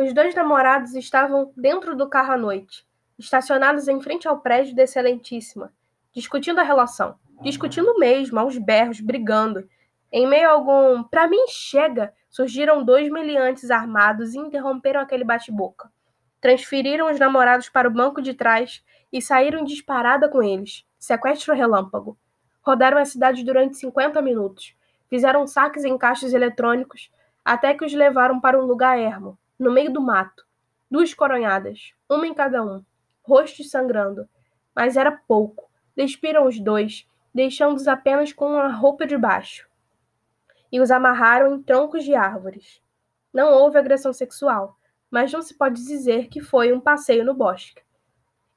Os dois namorados estavam dentro do carro à noite, estacionados em frente ao prédio da Excelentíssima, discutindo a relação, discutindo mesmo, aos berros, brigando. Em meio a algum pra mim chega, surgiram dois meliantes armados e interromperam aquele bate-boca. Transferiram os namorados para o banco de trás e saíram disparada com eles. Sequestro relâmpago. Rodaram a cidade durante 50 minutos. Fizeram saques em caixas eletrônicos até que os levaram para um lugar ermo, no meio do mato. Duas coronhadas, uma em cada um, rostos sangrando. Mas era pouco. Despiram os dois, deixando-os apenas com a roupa de baixo. E os amarraram em troncos de árvores. Não houve agressão sexual, mas não se pode dizer que foi um passeio no bosque.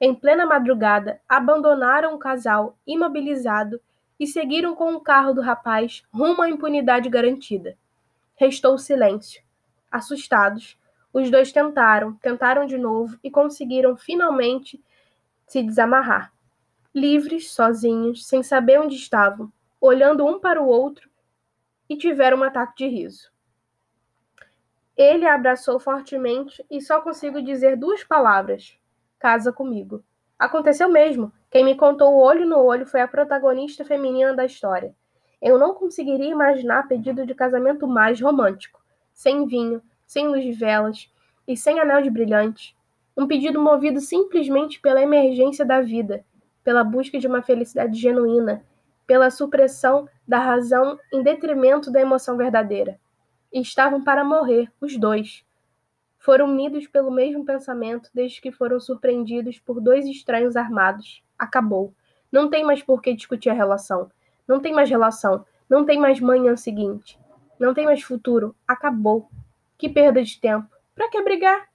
Em plena madrugada, abandonaram o casal imobilizado e seguiram com o carro do rapaz rumo à impunidade garantida. Restou silêncio. Assustados, os dois tentaram, tentaram de novo e conseguiram finalmente se desamarrar. Livres, sozinhos, sem saber onde estavam, olhando um para o outro, e tiveram um ataque de riso. Ele a abraçou fortemente e só consigo dizer duas palavras: casa comigo. Aconteceu mesmo. Quem me contou o olho no olho foi a protagonista feminina da história. Eu não conseguiria imaginar pedido de casamento mais romântico. Sem vinho, sem luz de velas e sem anel de brilhante. Um pedido movido simplesmente pela emergência da vida, pela busca de uma felicidade genuína, pela supressão da razão em detrimento da emoção verdadeira. E estavam para morrer, os dois. Foram unidos pelo mesmo pensamento desde que foram surpreendidos por dois estranhos armados. Acabou. Não tem mais por que discutir a relação. Não tem mais relação. Não tem mais manhã seguinte. Não tem mais futuro. Acabou. Que perda de tempo. Para que brigar?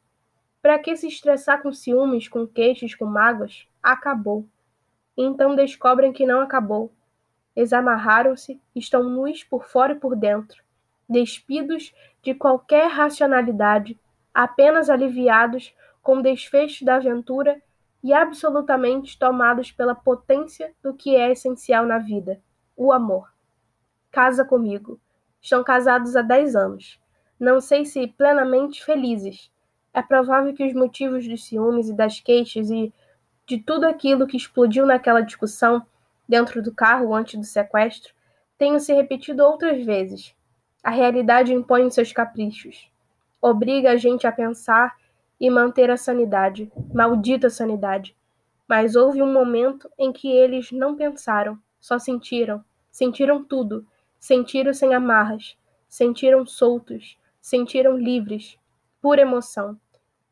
Para que se estressar com ciúmes, com queixos, com mágoas? Acabou. então descobrem que não acabou. Examarraram-se, estão nus por fora e por dentro, despidos de qualquer racionalidade, apenas aliviados com o desfecho da aventura e absolutamente tomados pela potência do que é essencial na vida: o amor. Casa comigo. Estão casados há dez anos não sei se plenamente felizes. É provável que os motivos dos ciúmes e das queixas e de tudo aquilo que explodiu naquela discussão dentro do carro antes do sequestro tenham se repetido outras vezes. A realidade impõe seus caprichos. Obriga a gente a pensar e manter a sanidade, maldita sanidade. Mas houve um momento em que eles não pensaram, só sentiram. Sentiram tudo. Sentiram sem amarras. Sentiram soltos sentiram livres, pura emoção.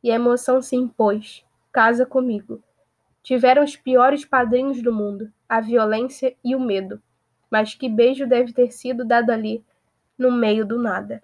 E a emoção se impôs. Casa comigo. Tiveram os piores padrinhos do mundo, a violência e o medo. Mas que beijo deve ter sido dado ali, no meio do nada.